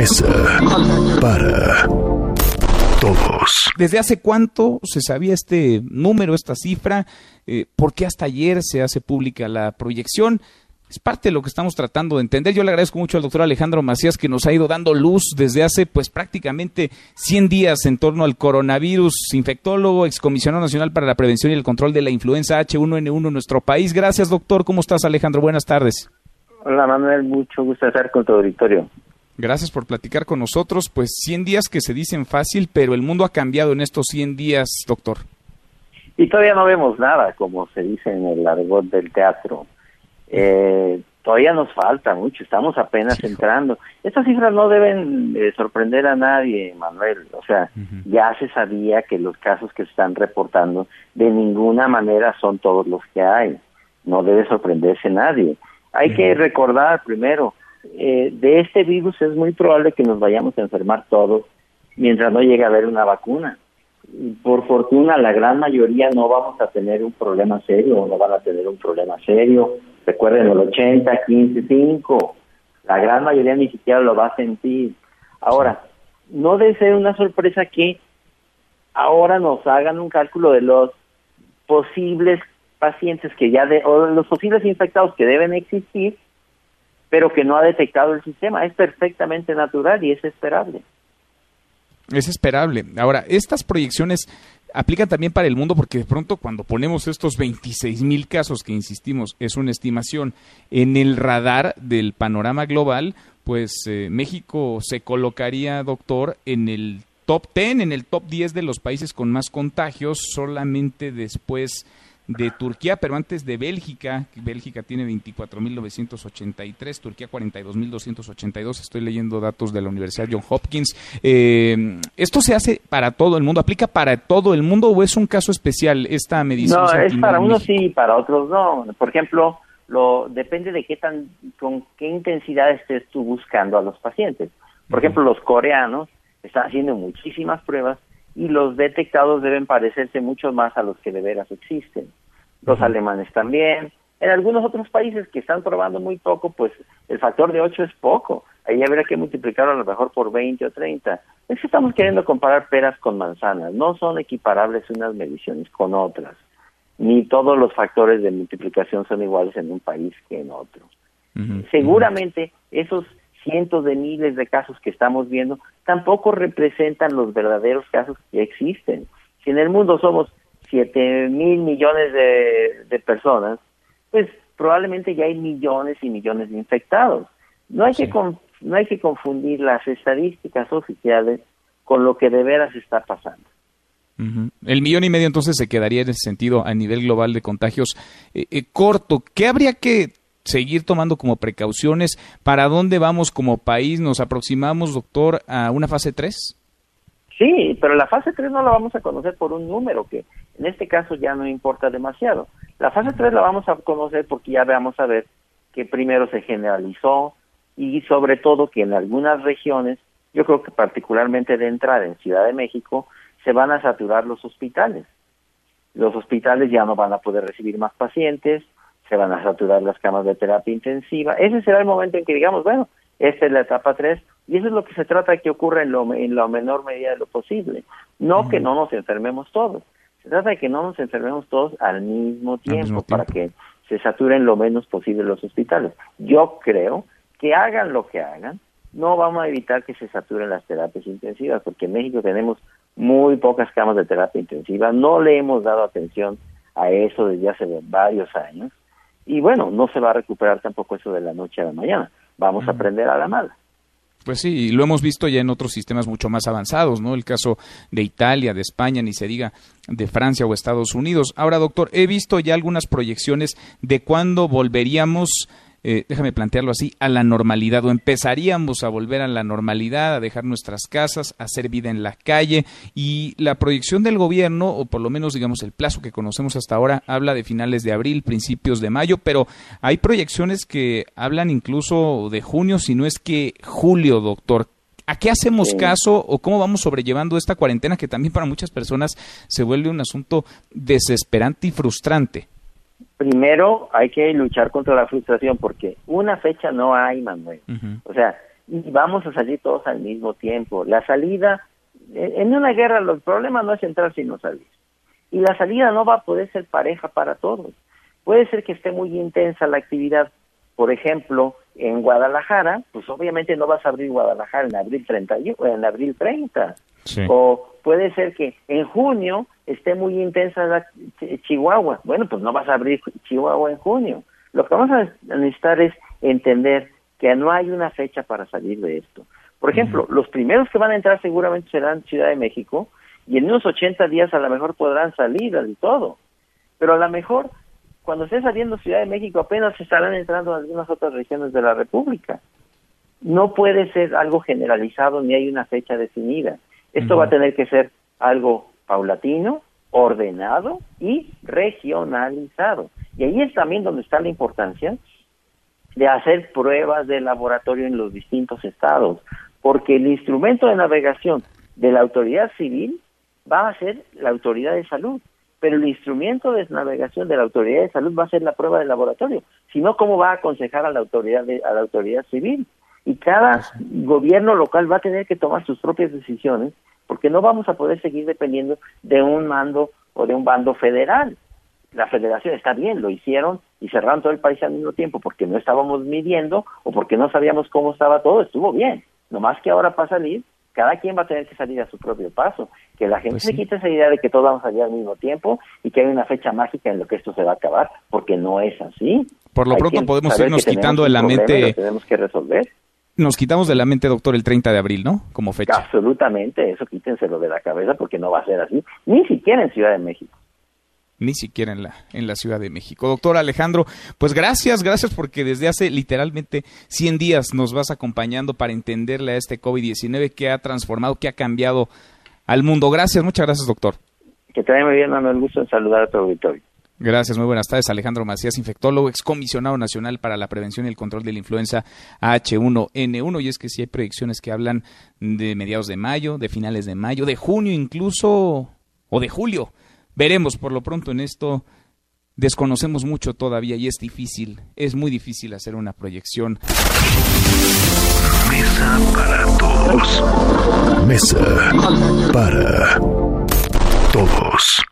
mesa para todos. ¿Desde hace cuánto se sabía este número, esta cifra? Eh, ¿Por qué hasta ayer se hace pública la proyección? Es parte de lo que estamos tratando de entender. Yo le agradezco mucho al doctor Alejandro Macías que nos ha ido dando luz desde hace pues prácticamente 100 días en torno al coronavirus, infectólogo, excomisionado nacional para la prevención y el control de la influenza H1N1 en nuestro país. Gracias, doctor. ¿Cómo estás, Alejandro? Buenas tardes. Hola, Manuel. Mucho gusto estar con tu auditorio. Gracias por platicar con nosotros. Pues 100 días que se dicen fácil, pero el mundo ha cambiado en estos 100 días, doctor. Y todavía no vemos nada, como se dice en el argot del teatro. Eh, todavía nos falta mucho, estamos apenas entrando. Estas cifras no deben eh, sorprender a nadie, Manuel. O sea, ya se sabía que los casos que se están reportando de ninguna manera son todos los que hay. No debe sorprenderse nadie. Hay que recordar primero, eh, de este virus es muy probable que nos vayamos a enfermar todos mientras no llegue a haber una vacuna. por fortuna, la gran mayoría no vamos a tener un problema serio, no van a tener un problema serio Recuerden el 80, 15, 5. La gran mayoría ni siquiera lo va a sentir. Ahora, no debe ser una sorpresa que ahora nos hagan un cálculo de los posibles pacientes que ya de, o los posibles infectados que deben existir, pero que no ha detectado el sistema. Es perfectamente natural y es esperable. Es esperable. Ahora, estas proyecciones aplican también para el mundo porque de pronto cuando ponemos estos 26 mil casos que insistimos es una estimación en el radar del panorama global, pues eh, México se colocaría, doctor, en el top 10, en el top 10 de los países con más contagios, solamente después de Turquía, pero antes de Bélgica. Bélgica tiene 24.983, Turquía 42.282. Estoy leyendo datos de la Universidad John Hopkins. Eh, ¿Esto se hace para todo el mundo? ¿Aplica para todo el mundo o es un caso especial esta medición? No, es para unos sí, para otros no. Por ejemplo, lo depende de qué tan, con qué intensidad estés tú buscando a los pacientes. Por ejemplo, los coreanos están haciendo muchísimas pruebas y los detectados deben parecerse mucho más a los que de veras existen los alemanes también. En algunos otros países que están probando muy poco, pues el factor de 8 es poco. Ahí habría que multiplicarlo a lo mejor por 20 o 30. Es que estamos queriendo comparar peras con manzanas. No son equiparables unas mediciones con otras. Ni todos los factores de multiplicación son iguales en un país que en otro. Seguramente esos cientos de miles de casos que estamos viendo tampoco representan los verdaderos casos que existen. Si en el mundo somos 7 mil millones de, personas, pues probablemente ya hay millones y millones de infectados. No hay, que no hay que confundir las estadísticas oficiales con lo que de veras está pasando. El millón y medio entonces se quedaría en ese sentido a nivel global de contagios eh, eh, corto. ¿Qué habría que seguir tomando como precauciones? ¿Para dónde vamos como país? ¿Nos aproximamos, doctor, a una fase 3? Sí, pero la fase 3 no la vamos a conocer por un número que en este caso ya no importa demasiado. La fase 3 la vamos a conocer porque ya vamos a ver que primero se generalizó y sobre todo que en algunas regiones, yo creo que particularmente de entrada en Ciudad de México, se van a saturar los hospitales. Los hospitales ya no van a poder recibir más pacientes, se van a saturar las camas de terapia intensiva. Ese será el momento en que digamos, bueno, esta es la etapa 3 y eso es lo que se trata que ocurra en, lo, en la menor medida de lo posible. No que no nos enfermemos todos. Se trata de que no nos enfermemos todos al mismo tiempo, para que se saturen lo menos posible los hospitales. Yo creo que hagan lo que hagan, no vamos a evitar que se saturen las terapias intensivas, porque en México tenemos muy pocas camas de terapia intensiva, no le hemos dado atención a eso desde hace varios años, y bueno, no se va a recuperar tampoco eso de la noche a la mañana, vamos a aprender a la mala. Pues sí, lo hemos visto ya en otros sistemas mucho más avanzados, ¿no? El caso de Italia, de España, ni se diga de Francia o Estados Unidos. Ahora, doctor, he visto ya algunas proyecciones de cuándo volveríamos eh, déjame plantearlo así, a la normalidad o empezaríamos a volver a la normalidad, a dejar nuestras casas, a hacer vida en la calle y la proyección del gobierno, o por lo menos digamos el plazo que conocemos hasta ahora, habla de finales de abril, principios de mayo, pero hay proyecciones que hablan incluso de junio, si no es que julio, doctor. ¿A qué hacemos caso o cómo vamos sobrellevando esta cuarentena que también para muchas personas se vuelve un asunto desesperante y frustrante? Primero hay que luchar contra la frustración porque una fecha no hay, Manuel. O sea, y vamos a salir todos al mismo tiempo. La salida, en una guerra el problema no es entrar sino salir. Y la salida no va a poder ser pareja para todos. Puede ser que esté muy intensa la actividad, por ejemplo, en Guadalajara, pues obviamente no vas a abrir Guadalajara en abril 30, en abril 30. O puede ser que en junio esté muy intensa la Chihuahua. Bueno, pues no vas a abrir Chihuahua en junio. Lo que vamos a necesitar es entender que no hay una fecha para salir de esto. Por ejemplo, los primeros que van a entrar seguramente serán Ciudad de México y en unos 80 días a lo mejor podrán salir del todo. Pero a lo mejor cuando esté saliendo Ciudad de México apenas estarán entrando en algunas otras regiones de la República. No puede ser algo generalizado ni hay una fecha definida. Esto va a tener que ser algo paulatino, ordenado y regionalizado. Y ahí es también donde está la importancia de hacer pruebas de laboratorio en los distintos estados, porque el instrumento de navegación de la autoridad civil va a ser la autoridad de salud, pero el instrumento de navegación de la autoridad de salud va a ser la prueba de laboratorio, si no, ¿cómo va a aconsejar a la autoridad, a la autoridad civil? Y cada gobierno local va a tener que tomar sus propias decisiones, porque no vamos a poder seguir dependiendo de un mando o de un bando federal la federación está bien, lo hicieron y cerraron todo el país al mismo tiempo porque no estábamos midiendo o porque no sabíamos cómo estaba todo, estuvo bien. Nomás que ahora para salir, cada quien va a tener que salir a su propio paso. Que la gente pues se quite esa idea de que todos vamos a salir al mismo tiempo y que hay una fecha mágica en lo que esto se va a acabar, porque no es así. Por lo pronto podemos irnos quitando de la mente... Tenemos que resolver. Nos quitamos de la mente, doctor, el 30 de abril, ¿no? Como fecha. Absolutamente, eso quítenselo de la cabeza porque no va a ser así, ni siquiera en Ciudad de México ni siquiera en la, en la Ciudad de México. Doctor Alejandro, pues gracias, gracias porque desde hace literalmente 100 días nos vas acompañando para entenderle a este COVID-19 que ha transformado, que ha cambiado al mundo. Gracias, muchas gracias, doctor. Que te vaya muy bien, Manuel. Gusto en saludar a tu auditorio. Gracias, muy buenas tardes. Alejandro Macías, infectólogo, excomisionado nacional para la prevención y el control de la influenza H1N1. Y es que si hay predicciones que hablan de mediados de mayo, de finales de mayo, de junio incluso, o de julio Veremos por lo pronto en esto. Desconocemos mucho todavía y es difícil, es muy difícil hacer una proyección. Mesa para todos. Mesa para todos.